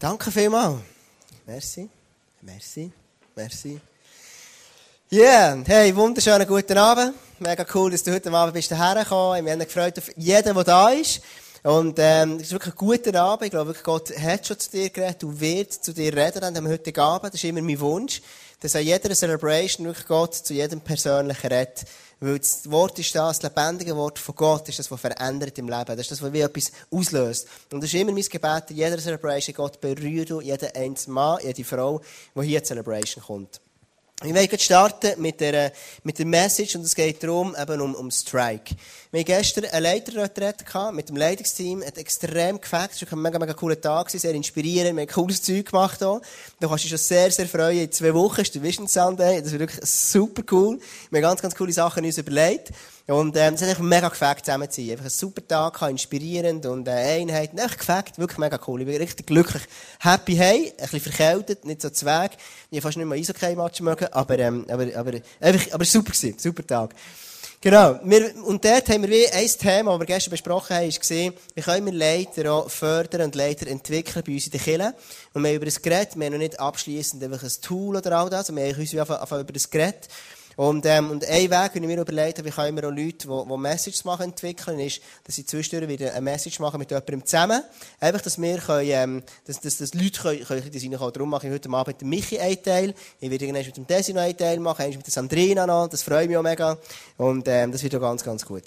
Danke vielmals. Merci. Merci. Merci. Yeah. hey, wunderschönen guten Abend. Mega cool, dass du heute Abend bist hergekommen. Ich bin gefreut auf jeden, der da ist. Und, ähm, es ist wirklich ein guter Abend. Ich glaube Gott hat schon zu dir geredet. Du wirst zu dir reden an dem heutigen Abend. Das ist immer mein Wunsch. Dass an jeder Celebration wirklich Gott zu jedem persönlich redet. Weil das Wort ist das, das lebendige Wort von Gott ist das, was verändert im Leben. Das ist das, was wie etwas auslöst. Und das ist immer mein Gebet, in jeder Celebration, Gott berührt du jeden einzelnen Mann, jede Frau, die hier zur Celebration kommt. Ich möchte starten mit der, mit der Message und es geht darum, eben um, um Strike. Wir hatten gestern eine Leiterretrette mit dem Leitungsteam, hat extrem gefällt. Es war ein mega, mega cooler Tag, sehr inspirierend, wir haben cooles Zeug gemacht hier. Du kannst dich schon sehr, sehr freuen. In zwei Wochen ist der Vision Sunday, das wird wirklich super cool. Wir haben ganz, ganz coole Sachen uns überlegt. Und, ähm, es hat einfach mega gefällt, zusammen zu sein. Einfach ein super Tag, inspirierend und, äh, Einheit. Echt gefällt, wirklich mega cool. Ich bin richtig glücklich. Happy hey, ein bisschen verkältet, nicht so zweig. Ich habe fast nicht mal Eishockey-Match mögen, aber, ähm, aber, aber, einfach, aber super gewesen. Super Tag. Genau. Wir, und dort haben wir wie ein Thema, das wir gestern besprochen haben, ist gesehen, wie können wir Leiter auch fördern und Leiter entwickeln bei uns in der Kirche. Und wir über das Gerät, wir haben noch nicht abschließend einfach ein Tool oder all das, wir haben uns einfach über das Gerät. Und, ähm, und ein Weg, den ich mir überlegt habe, wie können wir auch Leute, die, die Messages machen, entwickeln, ist, dass sie zwischendurch wieder eine Message machen mit jemandem zusammen. Einfach, dass wir können, ähm, dass, dass, dass Leute können, können das reinkommen. Darum mache ich heute Abend mit dem Michi einen Teil. Ich werde irgendwann mit dem Desi noch einen Teil machen, mit der Sandrina noch. Das freut mich auch mega. Und, ähm, das wird auch ganz, ganz gut.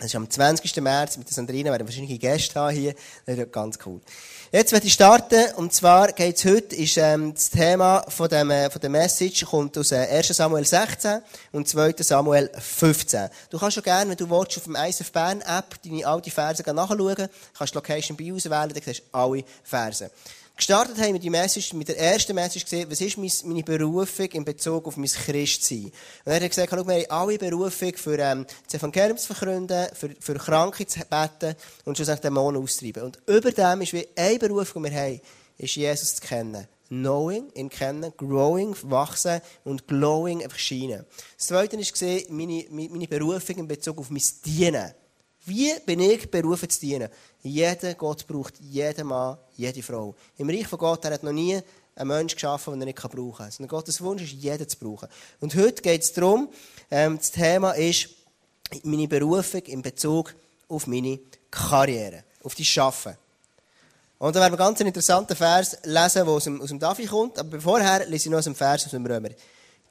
Das ist am 20. März mit der Sandrina, werden wahrscheinlich Gäste haben hier. Das wird ganz cool. Jetzt werde ich starten, und zwar geht's heute, ist, ähm, das Thema von dem, äh, von der Message kommt aus äh, 1. Samuel 16 und 2. Samuel 15. Du kannst schon gerne, wenn du willst, auf dem ISF Bern App deine alte Verse nachschauen, kannst die Location bei auswählen, dann siehst du alle Verse. Gestartet haben wir die Message, mit der ersten Message gesehen, was ist meine Berufung in Bezug auf mein Christsein. Und er hat gesagt, schau, wir haben alle Berufung für ähm, das Evangelium zu verkünden, für, für Kranke zu beten und schlussendlich Dämonen auszutreiben. Und über dem ist wie eine Berufung, die wir haben, ist Jesus zu kennen. Knowing, ihn kennen, growing, wachsen und glowing, einfach scheinen. Das zweite ist gesehen, meine, meine Berufung in Bezug auf mein Dienen. Wie bin ich berufen zu dienen? Jeder Gott braucht jeden Mann, jede Frau. Im Reich von Gott er hat noch nie einen Menschen geschaffen, den er nicht brauchen kann. Sondern Gottes Wunsch ist, jeden zu brauchen. Und heute geht es darum, ähm, das Thema ist meine Berufung in Bezug auf meine Karriere, auf die Schaffen. Und da werden wir ganz einen interessanten Vers lesen, der aus dem, aus dem Davi kommt. Aber vorher lese ich noch dem Vers aus dem Römer.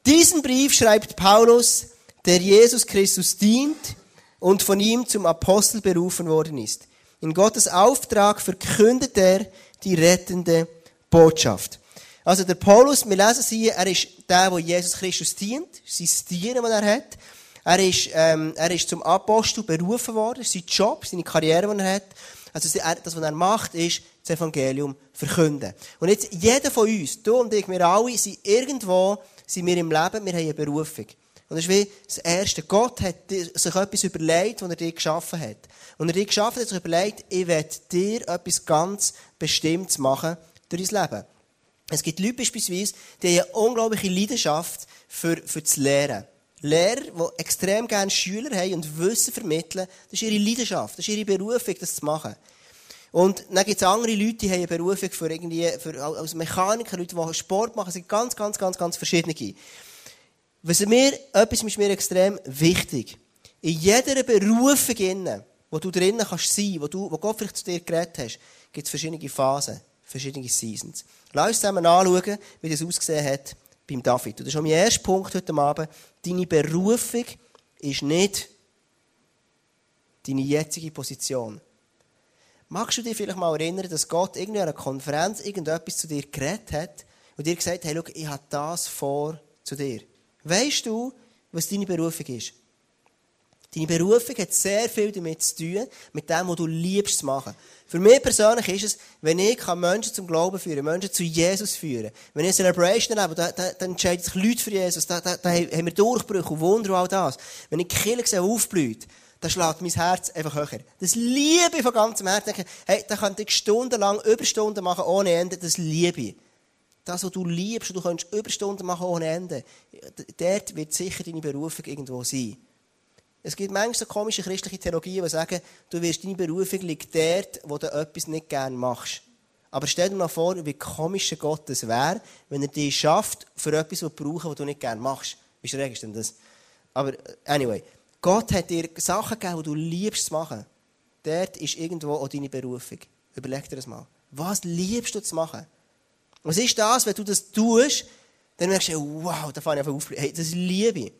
Diesen Brief schreibt Paulus, der Jesus Christus dient und von ihm zum Apostel berufen worden ist. In Gottes Auftrag verkündet er die rettende Botschaft. Also der Paulus, wir lesen es hier, er ist der, der Jesus Christus dient, sein Dienen, das er hat. Er ist, ähm, er ist zum Apostel berufen worden, sein Job, seine Karriere, die er hat. Also das, was er macht, ist das Evangelium verkünden. Und jetzt, jeder von uns, du und ich, wir alle, sind irgendwo, sind wir im Leben, wir haben eine Berufung. Und das ist wie das Erste. Gott hat sich etwas überlegt, was er dir geschaffen hat. Und er dir geschaffen hat, sich überlegt, ich werde dir etwas ganz Bestimmtes machen durch dein Leben. Es gibt Leute beispielsweise, die haben eine unglaubliche Leidenschaft für, für das Lehren. Lehrer, die extrem gerne Schüler haben und Wissen vermitteln, das ist ihre Leidenschaft, das ist ihre Berufung, das zu machen. Und dann gibt es andere Leute, die haben eine Berufung für irgendwie, für, als Mechaniker, Leute, die Sport machen, sind ganz, ganz, ganz, ganz verschiedene. Was mir, etwas ist mir extrem wichtig. In jeder Berufung, wo du drinnen kannst sein, wo, du, wo Gott vielleicht zu dir geredet hast, gibt es verschiedene Phasen, verschiedene Seasons. Lass uns zusammen anschauen, wie das ausgesehen hat beim David. Und das ist schon mein erster Punkt heute Abend. Deine Berufung ist nicht deine jetzige Position. Magst du dich vielleicht mal erinnern, dass Gott irgendwie an einer Konferenz irgendetwas zu dir geredet hat und dir gesagt hat, hey, schau, ich habe das vor zu dir. Weißt du, was deine Berufung ist? Deine Berufung hat sehr viel damit zu tun, mit dem, was du liebst zu machen. Für mich persönlich ist es, wenn ich Menschen zum Glauben führen Menschen zu Jesus führen wenn ich Celebration erlebe, dann, dann, dann entscheiden sich Leute für Jesus, dann, dann, dann haben wir Durchbrüche und Wunder und all das. Wenn ich die Kirche sehe, aufblüht, dann schlägt mein Herz einfach höher. Das liebe ich von ganzem Herzen. Hey, da könnte ich stundenlang Überstunden machen ohne Ende, das liebe ich das, was du liebst, und du kannst Überstunden machen ohne Ende, dort wird sicher deine Berufung irgendwo sein. Es gibt manchmal so komische christliche Theologien, die sagen, du wirst deine Berufung liegt dort, wo du etwas nicht gerne machst. Aber stell dir mal vor, wie komisch Gott es wäre, wenn er dich schafft, für etwas zu brauchen, was du nicht gerne machst. Wie schräg ist denn das? Aber, anyway. Gott hat dir Sachen gegeben, die du liebst zu machen. Dort ist irgendwo auch deine Berufung. Überleg dir das mal. Was liebst du zu machen? Was ist das, wenn du das tust, dann merkst du, wow, da fange ich einfach auf. Hey, das liebe ich.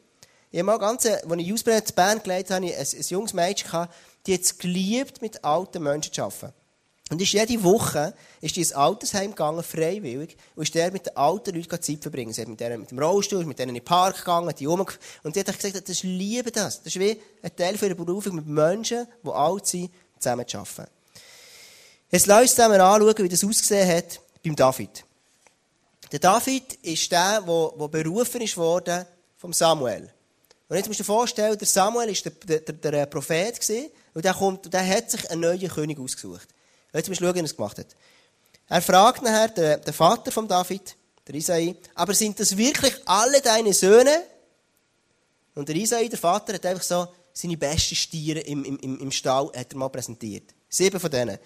Ich mal ganz, als ich Ausbildung in Bern geleitet habe, ein, ein junges Mädchen gehabt, die hat es geliebt, mit alten Menschen zu arbeiten. Und ist jede Woche ist die ins Altersheim gegangen, freiwillig, und ist der mit den alten Leuten Zeit verbringen. Sie hat mit, denen, mit dem Rollstuhl, mit denen in den Park gegangen, die um Und sie hat gesagt, das liebe das. Das ist wie ein Teil ihrer Berufung, mit Menschen, die alt sind, zusammen zu arbeiten. Jetzt lass uns zusammen anschauen, wie das ausgesehen hat beim David. Der David ist der, der, berufen ist worden vom Samuel. Und jetzt musst du dir vorstellen, der Samuel war der, der, der Prophet gewesen, und der, kommt, der hat sich einen neuen König ausgesucht. Jetzt musst du schauen, wie er es gemacht hat. Er fragt nachher den, den Vater von David, der Isai, aber sind das wirklich alle deine Söhne? Und der Isai, der Vater, hat einfach so seine besten Stiere im, im, im Stall hat er mal präsentiert. Sieben von denen.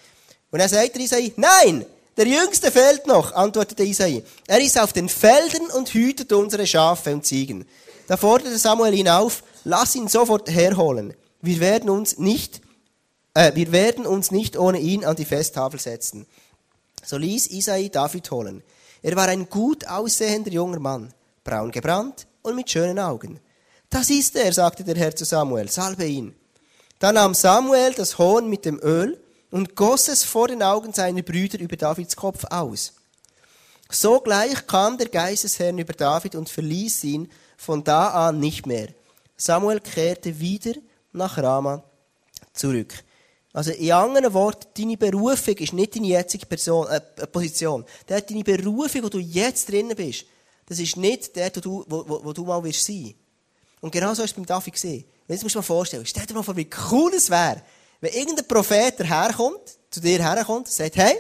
Und er sagt der Isai, nein, der Jüngste fehlt noch, antwortete Isai. Er ist auf den Feldern und hütet unsere Schafe und Ziegen. Da forderte Samuel ihn auf, lass ihn sofort herholen. Wir werden uns nicht äh, wir werden uns nicht ohne ihn an die Festtafel setzen. So ließ Isai David holen. Er war ein gut aussehender junger Mann, braun gebrannt und mit schönen Augen. Das ist er, sagte der Herr zu Samuel, salbe ihn. Da nahm Samuel das Horn mit dem Öl und goss es vor den Augen seiner Brüder über Davids Kopf aus. Sogleich kam der Geist des Herrn über David und verließ ihn von da an nicht mehr. Samuel kehrte wieder nach Rama zurück. Also in anderen Worten, deine Berufung ist nicht deine jetzige Person, äh, Position. Der deine Berufung, wo du jetzt drin bist, das ist nicht der, wo du, wo, wo du mal wirst sein. Und genau so ist es beim David gesehen. Jetzt musst du dir mal vorstellen, stell dir mal vor, wie cool es wäre, wenn irgendein Prophet herkommt, zu dir herkommt sagt, hey,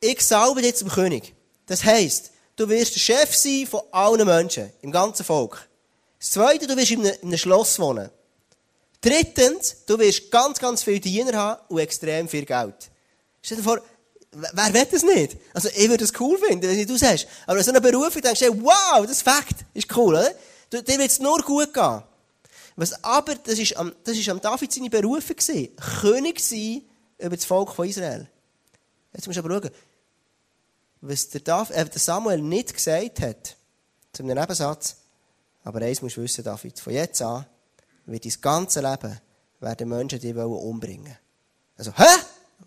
ich salbe dich zum König. Das heisst, du wirst der Chef sein von allen Menschen, im ganzen Volk. Das Zweite, du wirst in einem, in einem Schloss wohnen. Drittens, du wirst ganz, ganz viele Diener haben und extrem viel Geld. Stell dir vor, wer will das nicht? Also, ich würde es cool finden, wenn du das hast. Aber wenn so eine Berufung denkst du, wow, das ist Fakt, ist cool, oder? Dir wird es nur gut gehen. Was aber, das ist am, das ist am David seine Berufung gewesen. König sein über das Volk von Israel. Jetzt musst du aber schauen, was der, David, äh, der Samuel nicht gesagt hat, zu einem Nebensatz, aber eins musst du wissen, David, von jetzt an, wird dein ganze Leben werden Menschen dich umbringen Also, hä?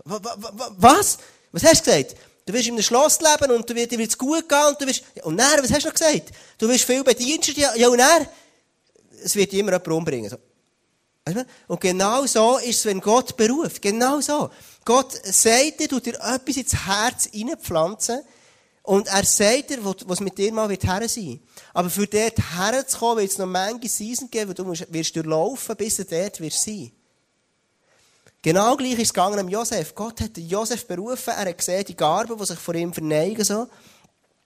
Was? Was hast du gesagt? Du wirst in einem Schloss leben und du wird, dir wird es gut gehen und du wirst, und dann, was hast du noch gesagt? Du wirst viel Bedienstet, ja, ja und dann, es wird immer jemand umbringen. Und genau so ist es, wenn Gott beruft. Genau so. Gott sagt dir, du dir etwas ins Herz hineinpflanzen, und er sagt dir, was mit dir mal wird her sein. Aber für dort herzukommen, wird es noch manche Season geben, wo du musst, wirst durchlaufen, bis du dort wirst sein. Genau gleich ist es gegangen am Josef. Gott hat Josef berufen, er hat gesehen, die Garben, die sich vor ihm verneigen, so.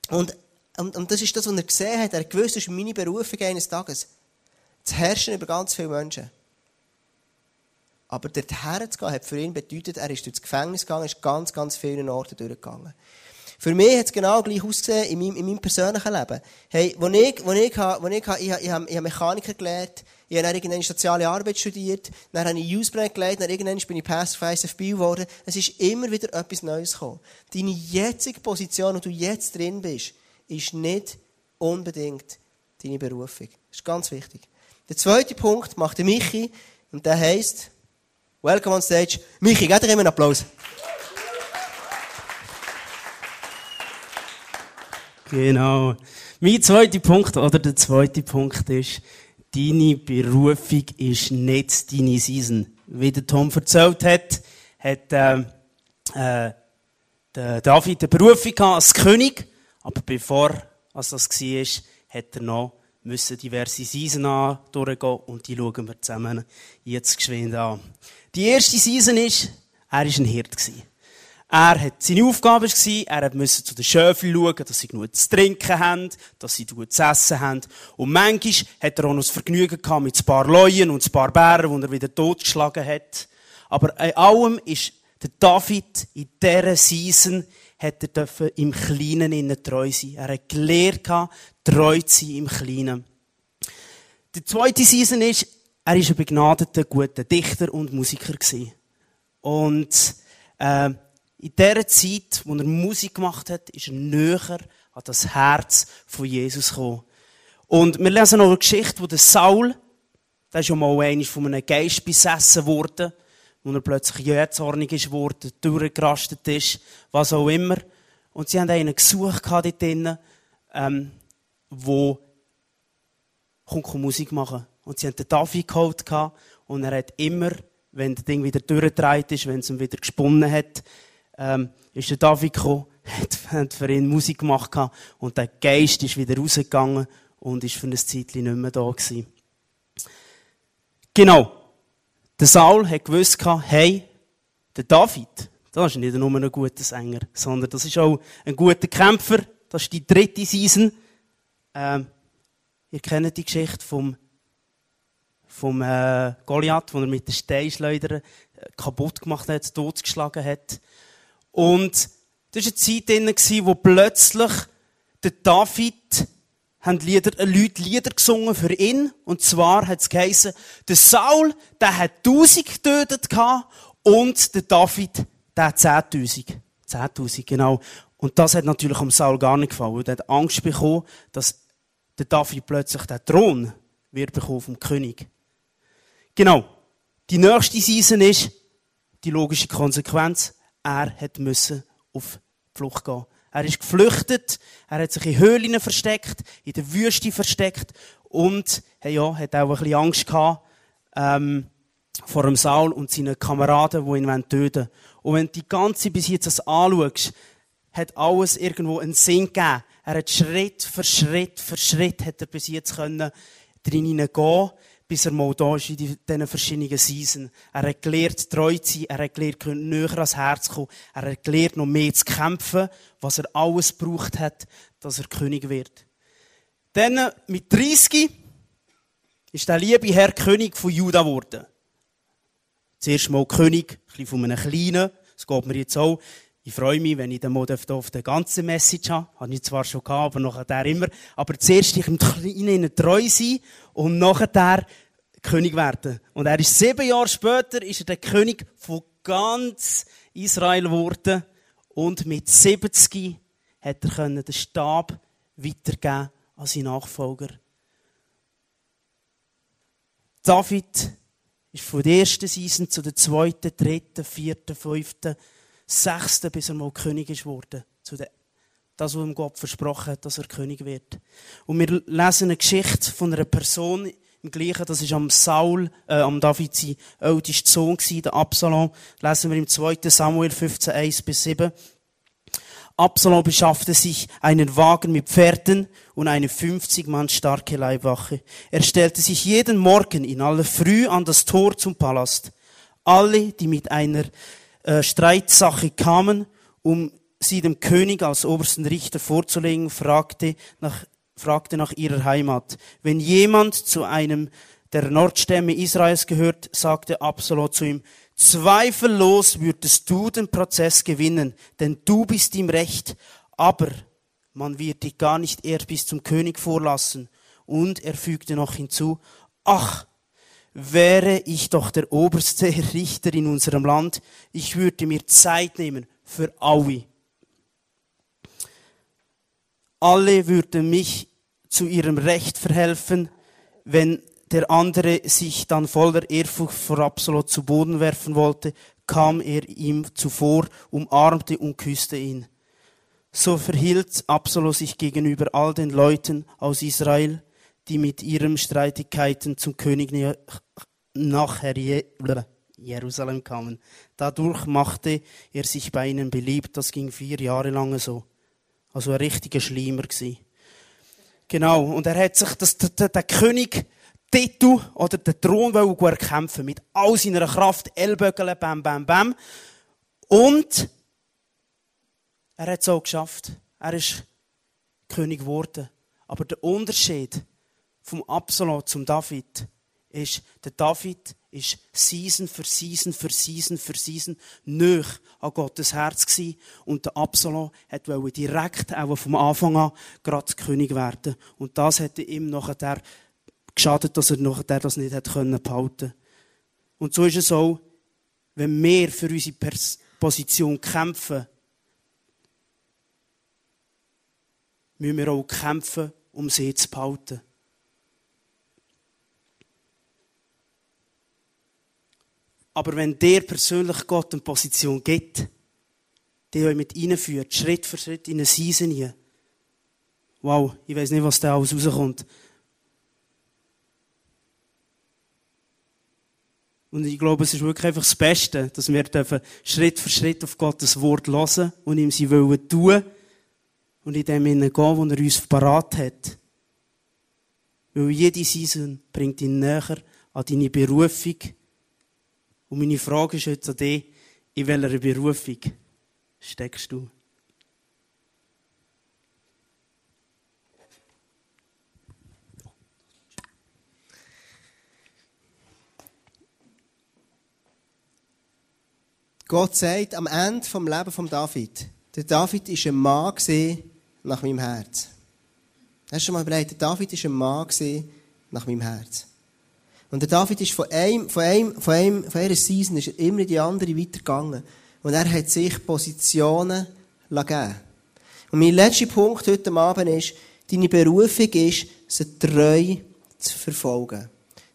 Und, und, und das ist das, was er gesehen hat. Er hat gewusst, das ist meine Berufung eines Tages. Zu herrschen über ganz viele Menschen. Aber dort herzugehen, hat für ihn bedeutet, er ist durchs Gefängnis gegangen, ist ganz, ganz viele Orte durchgegangen. Für mich hat es genau gleich ausgesehen in meinem, in meinem persönlichen Leben. Hey, wo ich, wo ich, wo ich, ich, ich, ich, ich habe Mechaniker gelernt, ich habe dann irgendwann soziale Arbeit studiert, dann habe ich Usebrand gelernt, dann irgendwann bin ich Pastor für ISFB geworden. Es ist immer wieder etwas Neues gekommen. Deine jetzige Position, wo du jetzt drin bist, ist nicht unbedingt deine Berufung. Das ist ganz wichtig. Der zweite Punkt macht der Michi, und der heisst, Welcome on stage. Michi, gib dir immer einen Applaus. Genau. Mein zweiter Punkt, oder der zweite Punkt ist, deine Berufung ist nicht deine Season. Wie der Tom erzählt hat, hat äh, äh, der David eine Berufung als König, aber bevor als das war, hat er noch müssen diverse Season durchgehen und die schauen wir zusammen jetzt geschwind an. Die erste Season ist, er war ein Hirt. Er hat, seine Aufgabe war, er musste zu den Schöfeln schauen, dass sie genug zu trinken haben, dass sie gut zu essen haben. Und manchmal hat er auch noch das Vergnügen gehabt mit ein paar Leuen und ein paar Bären, die er wieder totgeschlagen hat. Aber in allem ist der David in dieser Season hat er im Kleinen innen treu sein. Er hat gelernt, treu zu sein im Kleinen. Die zweite Season ist, er ist ein begnadeter, guter Dichter und Musiker gewesen. Und, äh, in dieser Zeit, wo er Musik gemacht hat, ist er näher an das Herz von Jesus gekommen. Und wir lesen noch eine Geschichte, wo der Saul, der ist ja mal einmal von einem Geist besessen worden, wo er plötzlich jähzornig ist worden, durchgerastet ist, was auch immer. Und sie haben einen gesucht dort drinnen, ähm, wo kommt Musik machen. Und sie haben den David geholt und er hat immer, wenn das Ding wieder durchgedreht ist, wenn es ihm wieder gesponnen hat, ähm, ist der David gekommen, hat für ihn Musik gemacht und der Geist ist wieder rausgegangen und ist für ein Zeitchen nicht mehr da gewesen. Genau. Der Saul hat gewusst, hey, der David, das ist nicht nur ein guter Sänger, sondern das ist auch ein guter Kämpfer. Das ist die dritte Season. Ähm, ihr kennt die Geschichte vom, vom äh, Goliath, wo er mit den Steinschleudern äh, kaputt gemacht hat, totgeschlagen hat. Und das war eine Zeit drin, wo plötzlich der David haben Lieder, äh, Leute Lieder gesungen für ihn. Und zwar hat es geheißen, der Saul, der hat tausend getötet gehabt, und der David, der hat zehntausend. Zehntausend, genau. Und das hat natürlich am Saul gar nicht gefallen. Er hat Angst bekommen, dass der David plötzlich den Thron wird bekommen vom König. Genau. Die nächste Season ist die logische Konsequenz. Er hat müssen auf die Flucht gehen. Er ist geflüchtet, er hat sich in Höhlen versteckt, in der Wüste versteckt und hey, ja, hat auch ein bisschen Angst gehabt ähm, vor dem Saul und seinen Kameraden, die ihn töten wollen. Und wenn du die ganze bis jetzt das anschaust, hat alles irgendwo einen Sinn gegeben. Er hat Schritt für Schritt für Schritt hat er bis jetzt können drin hineingehen bis er mal da ist in diesen verschiedenen Seasons. Er hat gelernt, treu zu sein, er hat gelernt, näher ans Herz zu kommen, er hat gelernt, noch mehr zu kämpfen, was er alles gebraucht hat, dass er König wird. Dann, mit 30, ist der liebe Herr König von Juda geworden. Zuerst mal König, ein bisschen von einem Kleinen, das geht mir jetzt auch. Ich freue mich, wenn ich den mal auf der ganzen Message habe. Habe ich zwar schon gehabt, aber nachher immer. Aber zuerst ich im Kleinen treu sein und nachher König werden. Und er ist sieben Jahre später, ist er der König von ganz Israel geworden. Und mit 70 hat er den Stab weitergeben an seinen Nachfolger. David ist von der ersten Season zu der zweiten, dritten, vierten, fünften, Sechste, bis er mal König ist worden. Zu der, das, was ihm Gott versprochen hat, dass er König wird. Und wir lesen eine Geschichte von einer Person im Gleichen, das ist am Saul, äh, am David sein ältester Sohn gewesen, der Absalom. Lesen wir im 2. Samuel 15, 1 bis 7. Absalom beschaffte sich einen Wagen mit Pferden und eine 50 Mann starke Leibwache. Er stellte sich jeden Morgen in aller Früh an das Tor zum Palast. Alle, die mit einer äh, Streitsache kamen, um sie dem König als obersten Richter vorzulegen, fragte nach, fragte nach ihrer Heimat. Wenn jemand zu einem der Nordstämme Israels gehört, sagte Absalom zu ihm, zweifellos würdest du den Prozess gewinnen, denn du bist im Recht, aber man wird dich gar nicht erst bis zum König vorlassen. Und er fügte noch hinzu, ach, wäre ich doch der oberste Richter in unserem Land, ich würde mir Zeit nehmen für alle. Alle würden mich zu ihrem Recht verhelfen, wenn der andere sich dann voller Ehrfurcht vor Absalom zu Boden werfen wollte, kam er ihm zuvor, umarmte und küsste ihn. So verhielt Absalom sich gegenüber all den Leuten aus Israel, die mit ihren Streitigkeiten zum König nach Jerusalem kamen. Dadurch machte er sich bei ihnen beliebt. Das ging vier Jahre lang so. Also ein richtiger Schleimer gsi. Genau. Und er hat sich das, der, der König Titel oder den Thron erkämpfen mit all seiner Kraft, Ellbögeln, bam, bam, bam. Und er hat es auch geschafft. Er ist König geworden. Aber der Unterschied vom Absalom zum David ist, der David ist Season für Season für Season für Season nöch an Gottes Herz gewesen. Und der Absalom hat direkt auch vom Anfang an gerade König werden. Und das hätte ihm nachher geschadet, dass er nachher das nicht hätte können behalten. Und so ist es auch, wenn wir für unsere Position kämpfen, müssen wir auch kämpfen, um sie zu behalten. Aber wenn der persönlich Gott eine Position gibt, die euch mit reinführt, Schritt für Schritt in eine Season hier. Wow, ich weiß nicht, was da alles rauskommt. Und ich glaube, es ist wirklich einfach das Beste, dass wir Schritt für Schritt auf Gottes Wort hören und ihm sie wollen tun und in dem gehen, wo er uns parat hat. Weil jede Season bringt ihn näher an deine Berufung, und meine Frage ist heute an dich, in welcher Berufung steckst du? Gott sagt am Ende vom Leben von David, der David ist ein Mann nach meinem Herz. Hast du schon mal überlegt, der David ist ein Mann nach meinem Herz. Und der David ist von einem, von einem, von einem, von einer Season ist er immer in die andere weitergegangen. Und er hat sich Positionen gegeben. Und mein letzter Punkt heute Abend ist, deine Berufung ist, sie treu zu verfolgen.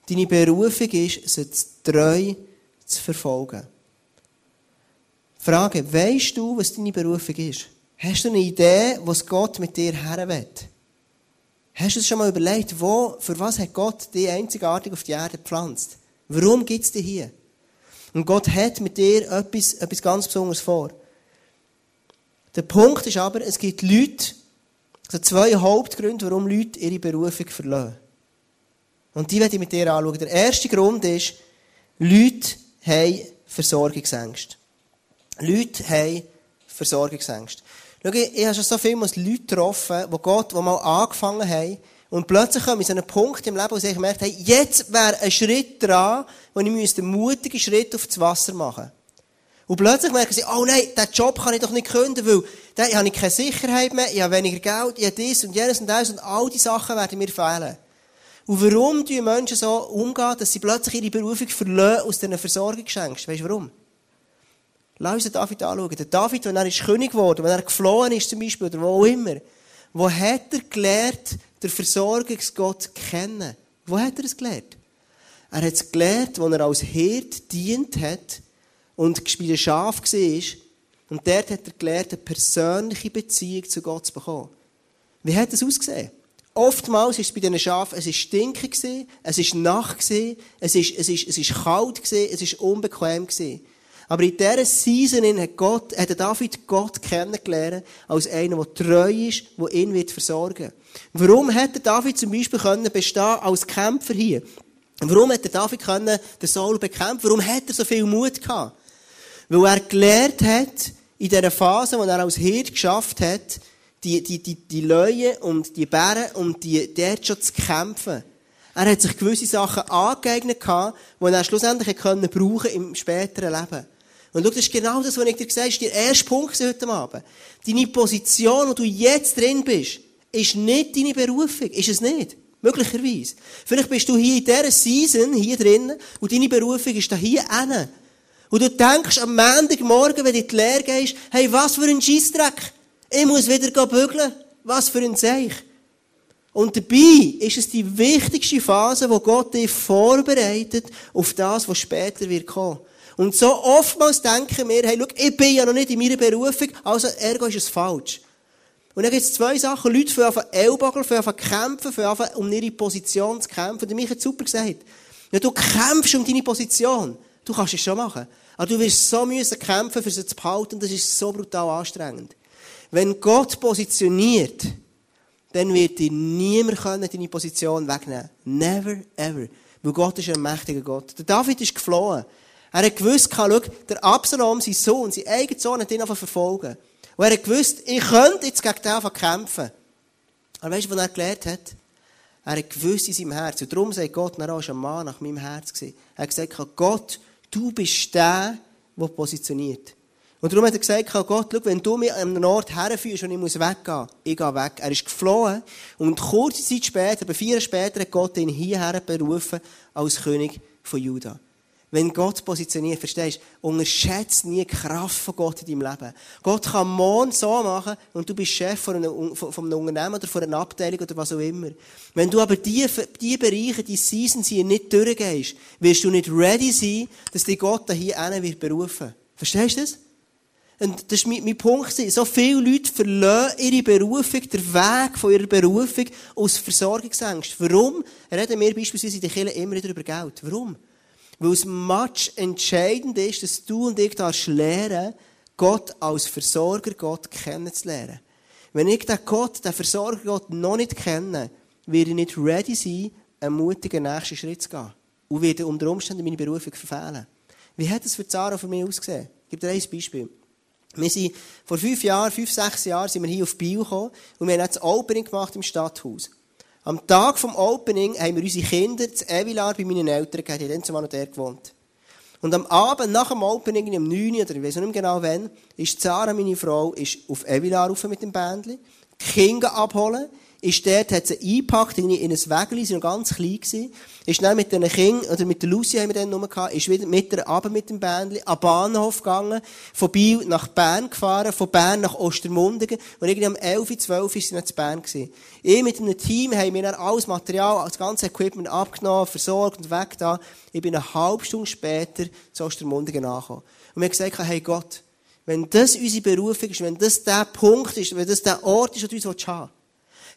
Deine Berufung ist, sie treu zu verfolgen. Frage, weißt du, was deine Berufung ist? Hast du eine Idee, was Gott mit dir herwett? Hast du es schon mal überlegt, wo, für was hat Gott dich einzigartig auf die Erde gepflanzt? Warum gibt es dich hier? Und Gott hat mit dir etwas, etwas ganz Besonderes vor. Der Punkt ist aber, es gibt Leute, also zwei Hauptgründe, warum Leute ihre Berufung verlassen. Und die werde ich mit dir anschauen. Der erste Grund ist, Leute haben Versorgungsängste. Leute haben Versorgungsängste. Schau, ich habe schon so viele Leute getroffen, die Gott, die mal angefangen haben, und plötzlich kommen sie an einen Punkt im Leben, wo sie gemerkt haben, jetzt wäre ein Schritt dran, wo ich müsste einen mutigen Schritt auf das Wasser machen Und plötzlich merken sie, oh nein, diesen Job kann ich doch nicht künden, weil da habe ich keine Sicherheit mehr, ich habe weniger Geld, ich habe dies und jenes und das und all die Sachen werden mir fehlen. Und warum tun Menschen so umgehen, dass sie plötzlich ihre Berufung verlieren aus diesen Versorgungsschenken? Weißt du warum? Lass uns den David anschauen. Der David, wenn er ist König geworden, wenn er geflohen ist zum Beispiel, oder wo auch immer, wo hat er gelernt, den Versorgungsgott kennen? Wo hat er es gelernt? Er hat es gelernt, als er als Hirt dient hat und bei den Schaf war. Und dort hat er gelernt, eine persönliche Beziehung zu Gott zu bekommen. Wie hat das ausgesehen? Oftmals ist es bei diesen Schafen, es war stinkig, es war Nacht, es war, es ist, es ist kalt, es war unbequem. Aber in dieser Season hat, Gott, hat David Gott kennengelernt als einer, der treu ist, der ihn wird versorgen Warum hätte David zum Beispiel bestehen als Kämpfer hier? Warum hätte David können den Saul bekämpfen? Warum hat er so viel Mut gehabt? Weil er gelernt hat, in dieser Phase, wo er als Hirt geschafft hat, die, die, die, die Löwen und die Bären und die, dort schon zu kämpfen. Er hat sich gewisse Sachen angeeignet gehabt, die er schlussendlich brauchen im späteren Leben. Und schau, das ist genau das, was ich dir gesagt habe, ist der erste Punkt heute Abend. Deine Position, wo du jetzt drin bist, ist nicht deine Berufung. Ist es nicht. Möglicherweise. Vielleicht bist du hier in dieser Season, hier drin, und deine Berufung ist da hier hinten. Und du denkst am Montagmorgen, wenn du in die Lehre gehst, hey, was für ein Scheissdreck. Ich muss wieder bügeln. Was für ein Seich. Und dabei ist es die wichtigste Phase, wo Gott dich vorbereitet auf das, was später wird kommen. Und so oftmals denken wir, hey, schau, ich bin ja noch nicht in meiner Berufung, also ergo ist es falsch. Und dann gibt es zwei Sachen. Leute fangen an Ellbogen, fangen an kämpfen, fangen an um ihre Position zu kämpfen. Der Mich hat super gesagt. Ja, du kämpfst um deine Position. Du kannst es schon machen. Aber du wirst so müssen kämpfen, für sie zu behalten. Das ist so brutal anstrengend. Wenn Gott positioniert, dann wird dir niemand deine Position wegnehmen. Never, ever. Weil Gott ist ein mächtiger Gott. Der David ist geflohen. Er hat gewusst, schau, der Absalom, sein Sohn, sein eigener Sohn, hat ihn einfach verfolgen. Und er hat gewusst, ich könnte jetzt gegen den kämpfen. Aber weißt du, was er gelernt hat? Er hat gewusst in seinem Herz. Und darum sagt Gott, er war ein Mann nach meinem Herz. Er hat gesagt, Gott, du bist der, der positioniert. Und darum hat er gesagt, Gott, schau, wenn du mich an einen Ort herführst und ich muss weggehen, ich gehe weg. Er ist geflohen. Und kurze Zeit später, bei vier Jahre später, hat Gott ihn hierher berufen als König von Juda. Wenn Gott positioniert, verstehst du, unterschätzt nie die Kraft von Gott in deinem Leben. Gott kann morgen so machen und du bist Chef von einem, von einem Unternehmen oder von einer Abteilung oder was auch immer. Wenn du aber die, die Bereiche, die Seasons hier nicht durchgehst, wirst du nicht ready sein, dass dich Gott hier wird berufen. Verstehst du das? Und das ist mein, mein Punkt. So viele Leute verlassen ihre Berufung, den Weg von ihrer Berufung aus Versorgungsängst. Warum reden wir beispielsweise in der Kirche immer wieder über Geld? Warum? Weil es much entscheidend ist, dass du und ich darfst lernen, Gott als Versorger Gott kennenzulernen. Wenn ich den Gott, den Versorger Gott noch nicht kenne, werde ich nicht ready sein, einen mutigen nächsten Schritt zu gehen. Und werde unter Umständen meine Berufung verfehlen. Wie hat es für Zara für mich ausgesehen? Ich gebe dir ein Beispiel. Wir sind vor fünf Jahren, fünf, sechs Jahren, sind wir hier auf Biel gekommen und wir haben jetzt das Opening gemacht im Stadthaus. Am Tag vom Opening haben wir unsere Kinder zu Evilar bei meinen Eltern gegeben, die haben zumal noch dort gewohnt. Und am Abend, nach dem Opening, um 9 Uhr, oder ich weiß nicht mehr genau wann, ist Sarah, meine Frau, ist auf Evilar rauf mit dem Bändchen, die Kinder abholen, ist dort, hat sie eingepackt in, in ein Wägeli, sie noch ganz klein gewesen, ist dann mit den Kindern, oder mit der Lucy haben wir dann nur gehabt, ist wieder mit der Abend mit dem Bändli, am Bahnhof gegangen, von Biel nach Bern gefahren, von Bern nach Ostermundigen, und irgendwie um 11, 12 ist sie dann zu Bern gewesen. Ich mit einem Team haben wir dann alles Material, das ganze Equipment abgenommen, versorgt und weg da. Ich bin eine halbe Stunde später zu Ostermundigen angekommen. Und haben gesagt, hey Gott, wenn das unsere Berufung ist, wenn das der Punkt ist, wenn das der Ort ist, du uns haben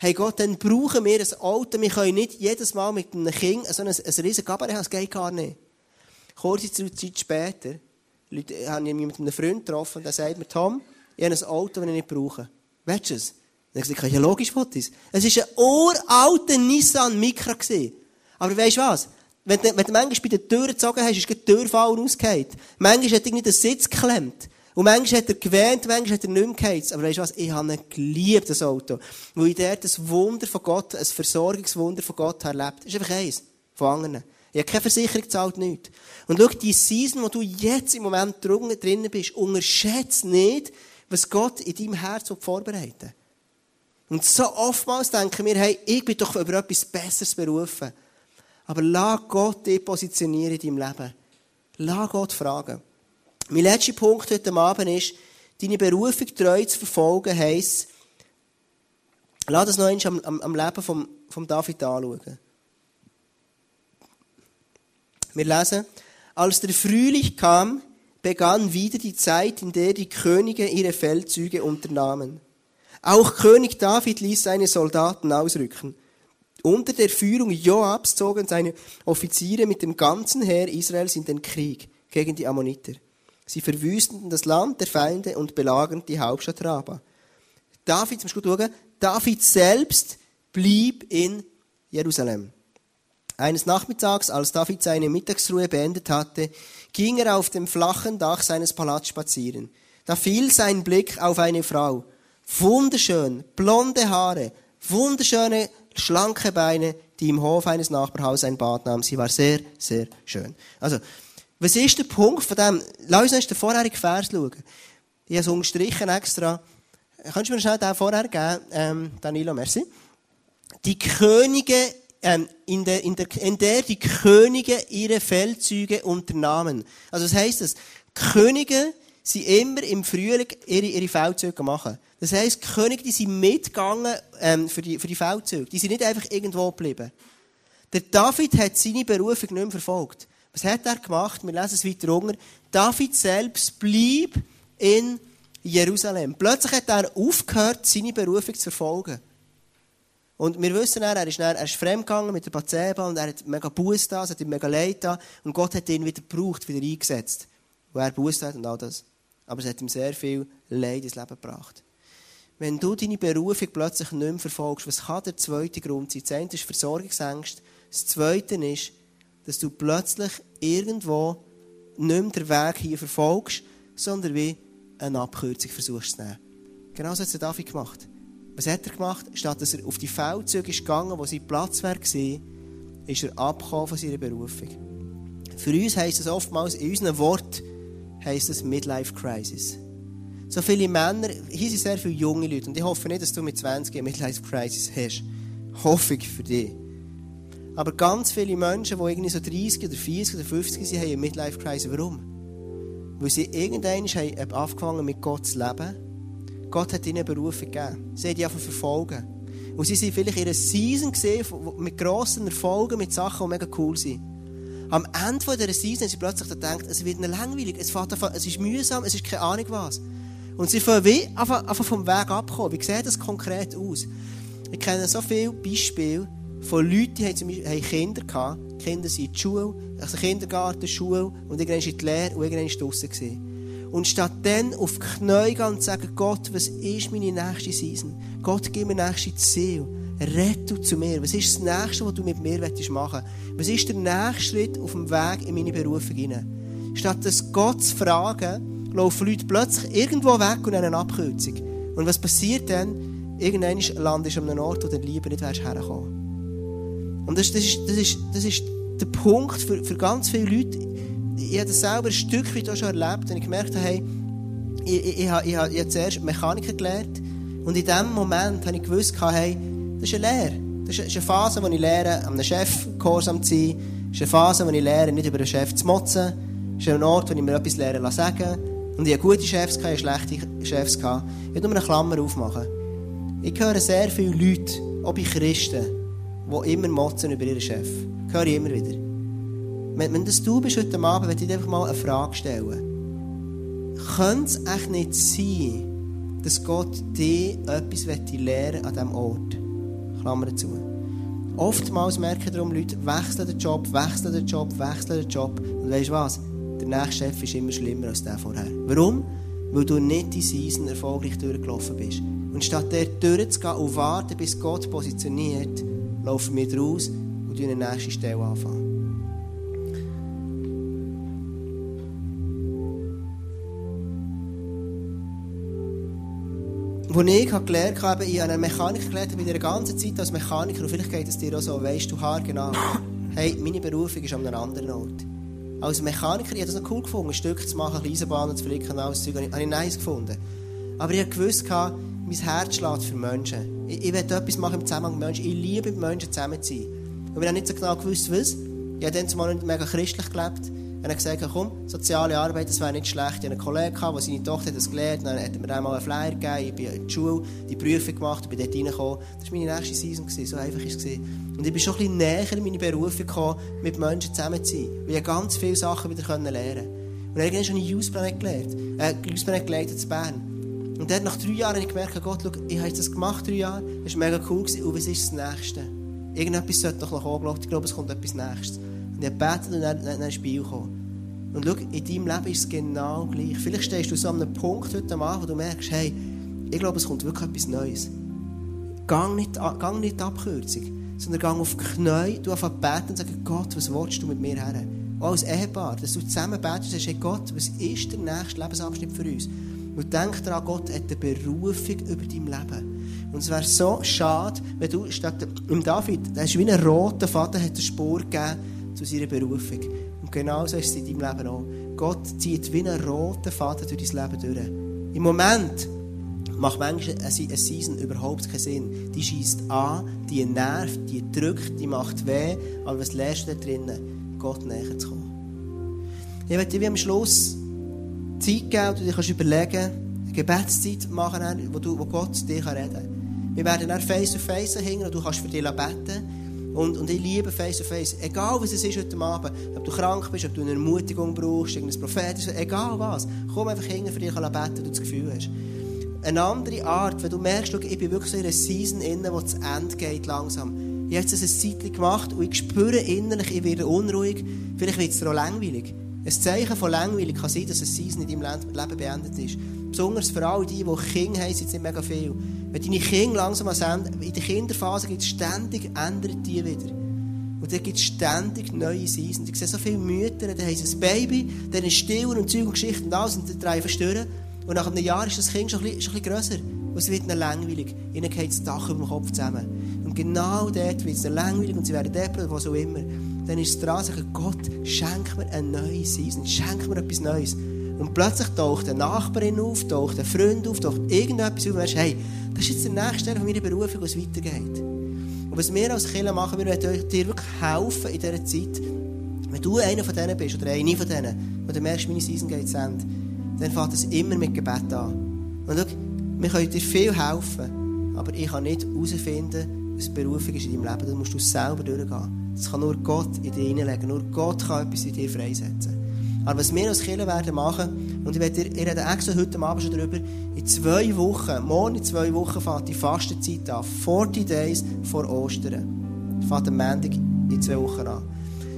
hey Gott, dann brauchen wir ein Auto. Wir können nicht jedes Mal mit einem Kind so ein, ein riesen Gabaret haben, das geht gar nicht. Kurze Zeit später Leute, habe ich mich mit einem Freund getroffen und der sagt mir, Tom, ich habe ein Auto, das ich nicht brauche. Weißt du es? Dann habe ich gesagt, ja logisch, Fotos. Es war ein uralter Nissan Micra. Aber weißt du was? Wenn du, wenn du manchmal bei den Türen gezogen hast, ist die Türfall rausgefallen. Manchmal hat irgendwie der Sitz geklemmt. Und manchmal hat er gewähnt, manchmal hat er nicht mehr geheizt. Aber weißt du was? Ich habe ihn geliebt, das Auto. Weil ich dort ein Wunder von Gott, ein Versorgungswunder von Gott erlebt. Das ist einfach eins. Von anderen. Ich habe keine Versicherung gezahlt, nichts. Und schau, die Season, wo du jetzt im Moment drinnen bist, unterschätze nicht, was Gott in deinem Herz vorbereitet. Und so oftmals denken wir, hey, ich bin doch über etwas Besseres berufen. Aber lass Gott dich positionieren in deinem Leben. Lass Gott fragen. Mein letzter Punkt heute Abend ist, deine Berufung treu zu verfolgen, heisst, lass das noch einmal am, am, am Leben von vom David anschauen. Wir lesen, als der Frühling kam, begann wieder die Zeit, in der die Könige ihre Feldzüge unternahmen. Auch König David ließ seine Soldaten ausrücken. Unter der Führung Joabs zogen seine Offiziere mit dem ganzen Heer Israels in den Krieg gegen die Ammoniter. Sie verwüsteten das Land der Feinde und belagerten die Hauptstadt Raba. David, zum gut schauen, David selbst blieb in Jerusalem. Eines Nachmittags, als David seine Mittagsruhe beendet hatte, ging er auf dem flachen Dach seines Palasts spazieren. Da fiel sein Blick auf eine Frau. Wunderschön, blonde Haare, wunderschöne, schlanke Beine, die im Hof eines Nachbarhauses ein Bad nahm. Sie war sehr, sehr schön. Also, was ist der Punkt von dem? Lass uns den vorherigen Vers schauen. Ich habe es unterstrichen extra. Kannst du mir schnell den vorher geben, ähm, Danilo, merci. Die Könige, ähm, in, der, in, der, in der die Könige ihre Feldzüge unternahmen. Also was heisst das? Könige sind immer im Frühling ihre, ihre Feldzüge machen. Das heisst, die Könige, die sind mitgegangen ähm, für, die, für die Feldzüge. Die sind nicht einfach irgendwo geblieben. Der David hat seine Berufung nicht mehr verfolgt. Was hat er gemacht? Wir lesen es weiter unten. David selbst blieb in Jerusalem. Plötzlich hat er aufgehört, seine Berufung zu verfolgen. Und wir wissen, er ist, er ist fremdgegangen mit der Bathseba und er hat mega Buß da, es hat ihm mega Leid da und Gott hat ihn wieder gebraucht, wieder eingesetzt. Wo er Buß hat und all das. Aber es hat ihm sehr viel Leid ins Leben gebracht. Wenn du deine Berufung plötzlich nicht mehr verfolgst, was kann der zweite Grund sein? Das eine ist Versorgungsängste. Das zweite ist, dass du plötzlich irgendwo nicht mehr den Weg hier verfolgst, sondern wie eine Abkürzung versuchst zu nehmen. Genau so hat es David gemacht. Was hat er gemacht? Statt dass er auf die Feldzüge ist gegangen, wo sein Platz war, ist er abgekommen von seiner Berufung. Für uns heisst es oftmals, in unseren Worten heisst es Midlife Crisis. So viele Männer, hier sind sehr viele junge Leute und ich hoffe nicht, dass du mit 20 eine Midlife Crisis hast. Hoffe ich für dich. Aber ganz viele Menschen, die irgendwie so 30 oder 40 oder 50 sind, haben eine Midlife Crisis. Warum? Weil sie irgendwann haben angefangen mit Gott zu leben. Gott hat ihnen Berufung gegeben. Sie haben die einfach verfolgen. Und sie sind vielleicht in einer Season gesehen, mit grossen Erfolgen, mit Sachen, die mega cool sind. Am Ende dieser Season haben sie plötzlich gedacht, es wird langweilig, es, fährt einfach, es ist mühsam, es ist keine Ahnung was. Und sie fangen wie einfach, einfach vom Weg abkommen. Wie sieht das konkret aus? Ich kenne so viele Beispiele von Leuten, die haben, Kinder gehabt. Die Kinder sind in der Schule, also Kindergarten, Schule und irgendwann in die Lehre und irgendwann draussen gewesen. Und statt dann auf die Knie gehen und sagen, Gott, was ist meine nächste Season? Gott, gib mir nächste Ziel. Red du zu mir. Was ist das Nächste, was du mit mir machen willst? Was ist der nächste Schritt auf dem Weg in meine Berufung hinein? Statt das Gott zu fragen, laufen Leute plötzlich irgendwo weg und eine Abkürzung. Und was passiert dann? Irgendwann landest du an einem Ort, wo du lieber nicht herkommen Und das, das, ist, das, ist, das ist der Punkt für, für ganz viele Leute. Ich habe das selber ein Stück weit auch schon erlebt und ich gemerkt habe, hey, ich, ich, ich, ich, ich habe zuerst Mechaniker gelernt und in dem Moment habe ich gewusst, hey, das ist eine Lehre. Das ist eine Phase, in der ich lehre, einem Chef gehorsam zu sein. Das ist eine Phase, in der ich lehre, nicht über den Chef zu motzen. Das ist ein Ort, wo ich mir etwas lernen sagen Und ich hatte gute Chefs, ich hatte schlechte Chefs. Ich will nur eine Klammer aufmachen. Ich höre sehr viele Leute, auch bei Christen, die immer motzen über ihren Chef. Das höre ich immer wieder. Wenn, wenn das du bist heute Abend, möchte ich dir einfach mal eine Frage stellen. Könnte es echt nicht sein, dass Gott dir etwas lernen an diesem Ort? Klammer zu. Oftmals merken darum Leute, wechseln den Job, wechseln den Job, wechseln den Job. Und weißt du was? Der nächste Chef ist immer schlimmer als der vorher. Warum? Weil du nicht die Season erfolgreich durchgelaufen bist. Und statt der durchzugehen und warten, bis Gott positioniert, laufen wir raus und eine nächste Stelle anfangen. wo ich gelernt habe, ich habe eine Mechanik gelernt, bei der ganzen Zeit als Mechaniker, und vielleicht geht es dir auch so, weißt du genau, hey, meine Berufung ist an einem anderen Ort. Als Mechaniker, ich habe das noch cool gefunden, ein Stück zu machen, Eisenbahnen zu flicken, alles Zeug, habe ich nice gefunden. Aber ich habe gewusst, mein Herz schlägt für Menschen. Ich, ich will etwas machen im Zusammenhang mit Menschen. Ich liebe mit Menschen zusammen zu sein. Und wir haben nicht so genau gewusst, was. Ich habe dann zumal nicht mega christlich gelebt. Und er gesagt, komm, soziale Arbeit, das wäre nicht schlecht. Ich hatte einen Kollegen, der seine Tochter das gelernt hat. Dann hat er mir einmal einen Flyer gegeben. Ich bin in die Schule, die Prüfung gemacht, bin dort reingekommen. Das war meine nächste Season. So einfach war es. Und ich bin schon ein bisschen näher in meine Berufung gekommen, mit Menschen zusammen zu sein. Weil ich ganz viele Sachen wieder lernen konnte. Und irgendwann schon eine Youth-Planet gelernt. Äh, Youth-Planet geleitet in Bern. Und dort nach drei Jahren habe ich gemerkt, Gott, schau, ich habe das gemacht, drei Jahre. Das war mega cool. Gewesen. Und was ist das Nächste? Irgendetwas sollte noch kommen. Ich glaube, es kommt etwas Nächstes. Und ich habe und dann, dann, dann ein Spiel gekommen. Und schau, in deinem Leben ist es genau gleich. Vielleicht stehst du so an einem Punkt heute Abend, wo du merkst, hey, ich glaube, es kommt wirklich etwas Neues. Gang nicht, gang nicht Abkürzung, sondern gang auf die Knie, du einfach beten und sagen, Gott, was willst du mit mir her? Auch als Ehepaar, dass du zusammen betest und sagst, hey Gott, was ist der nächste Lebensabschnitt für uns? Und denk daran, Gott hat eine Berufung über dein Leben. Und es wäre so schade, wenn du statt im David, der ist wie ein roter Vater, hat eine Spur gegeben zu seiner Berufung. Und genau so ist es in deinem Leben auch. Gott zieht wie einen roten Faden durch dein Leben durch. Im Moment macht manchmal eine Season überhaupt keinen Sinn. Die schießt an, die nervt, die drückt, die macht weh. Aber was lernst du da drinnen? Gott näher zu kommen. Ich möchte dir am Schluss Zeit geben, wo du dir überlegen kannst, eine Gebetszeit machen, wo, du, wo Gott zu dir reden kann. Wir werden dann face to face hängen und du kannst für dich beten. Und, und ich liebe Face to Face. Egal was es ist heute Abend, ob du krank bist, ob du eine Ermutigung brauchst, irgendein Prophet, egal was. Komm einfach hin für dich beten, wenn du das Gefühl hast. Eine andere Art, wenn du merkst, ich bin wirklich so in einer Season innen, wo das Ende geht langsam. Ich habe jetzt das ein Zeitchen gemacht und ich spüre innerlich, ich werde unruhig. Vielleicht wird es auch langweilig. Ein Zeichen von langweilig kann sein, dass eine Season in deinem Leben beendet ist. Besonders für alle die, die Kinder haben, sind es nicht mega viel. Wenn deine Kinder langsam ans Ende, in der Kinderphase gibt es ständig, ändern die wieder. Und dann gibt es ständig neue Seasons. Ich sehe so viele Mütter, dann haben sie ein Baby, dann ist still und Zeug und Geschichten und alles und dann drei verstören. Und nach einem Jahr ist das Kind schon ein bisschen, schon ein bisschen grösser. Und es wird ihnen langweilig. Ihnen geht das Dach über dem Kopf zusammen. Und genau dort wird es langweilig und sie werden deppert, was auch immer. Dann ist es dran, sagen, Gott, schenk mir eine neue Season, schenk mir etwas Neues. Und plötzlich taucht eine Nachbarin auf, taucht ein Freund auf, taucht irgendetwas auf und weißt, hey, das ist jetzt der nächste Teil meiner Berufung, wo es weitergeht. Und was wir als Kinder machen, wir wollen dir wirklich helfen in dieser Zeit. Wenn du einer von denen bist, oder eine von denen, wo du merkst, meine Season geht zu Ende, dann fängt es immer mit Gebet an. Und schau, wir können dir viel helfen, aber ich kann nicht herausfinden, was Berufung ist in deinem Leben. Da musst du selber durchgehen. Das kann nur Gott in dir hineinlegen. Nur Gott kann etwas in dir freisetzen. Aber was wir als Kinder werden machen, und ich werde, ich rede extra heute Abend schon darüber, in zwei Wochen, morgen in zwei Wochen fängt die Fastenzeit an. 40 Days vor Ostern. Fängt am Montag in zwei Wochen an.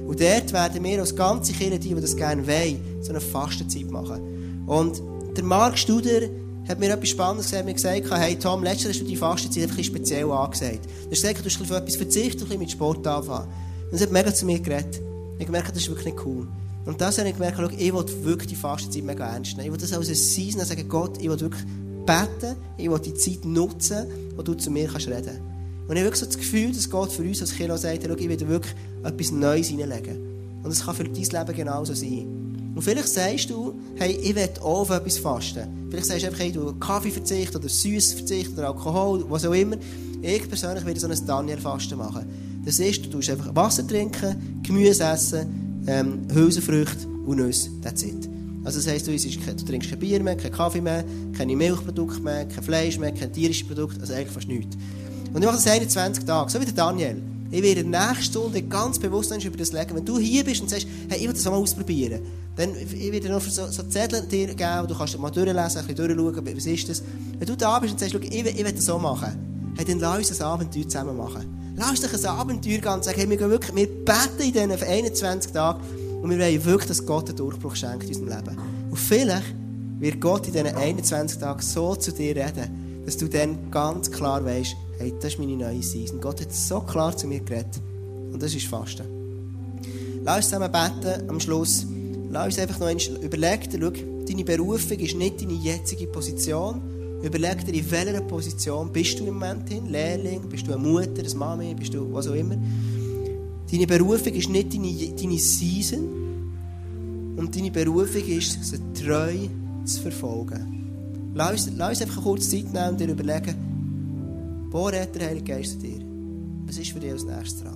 Und dort werden wir als ganze Kirche, die, das gerne wollen, so eine Fastenzeit machen. Und der Mark Studer hat mir etwas Spannendes gesagt. Er hat gesagt, hey Tom, letztes hast du die Fastenzeit einfach speziell angesagt. Du hast gesagt, du hast auf etwas verzichtet, ein mit Sport anfangen. Und er hat mega zu mir geredet. Ich gemerkt, das ist wirklich nicht cool. Und das habe ich gemerkt, ich will wirklich die Fastenzeit mega ernst nehmen. Ich will das als eine Season sagen, Gott, ich will wirklich beten, ich will die Zeit nutzen, wo du zu mir kannst reden. Und ich habe wirklich so das Gefühl, dass Gott für uns als Kilo sagt, ich will wirklich etwas Neues hineinlegen. Und das kann für dein Leben genauso sein. Und vielleicht sagst du, hey, ich will auch auf etwas fasten. Vielleicht sagst du einfach, hey, du Kaffee verzichten oder Süß verzichten oder Alkohol, was auch immer. Ich persönlich werde so ein Daniel-Fasten machen. Das ist, du tust einfach Wasser trinken, Gemüse essen, ähm, Hülsenfrüchte und Nüsse. That's it. Also das heisst, du, du trinkst kein Bier mehr, kein Kaffee mehr, keine Milchprodukte mehr, kein Fleisch mehr, kein tierisches Produkt, also eigentlich fast nichts. Und ich mache das 21 Tage, so wie der Daniel. Ich werde nächsten Stunde ganz bewusst über das legen. Wenn du hier bist und sagst, hey, ich will das mal ausprobieren, dann ich werde noch so, so Zettel dir geben, du kannst mal durchlesen, ein bisschen durchschauen, was ist das. Wenn du da bist und sagst, ich ich will das so machen, hey, dann lass uns ein Abenteuer zusammen machen. Lass dich ein Abenteuer gehen und sagen, hey, wir gehen wirklich, wir beten in diesen 21 Tagen und wir wollen wirklich, dass Gott einen Durchbruch schenkt in unserem Leben. Und vielleicht wird Gott in diesen 21 Tagen so zu dir reden, dass du dann ganz klar weißt, hey, das ist meine neue Season. Gott hat so klar zu mir geredet. Und das ist Fasten. Lass uns zusammen beten am Schluss. Lass uns einfach noch einmal überlegen, schau, deine Berufung ist nicht deine jetzige Position, Überleg dir, in welcher Position bist du im Moment hin? Lehrling, bist du eine Mutter, eine Mami, bist du was auch immer. Deine Berufung ist nicht deine, deine Season. Und deine Berufung ist, sie treu zu verfolgen. Lass uns, lass uns einfach kurz Zeit nehmen und dir überlegen, wo redet der Heilige Geist dir? Was ist für dich als nächstes dran?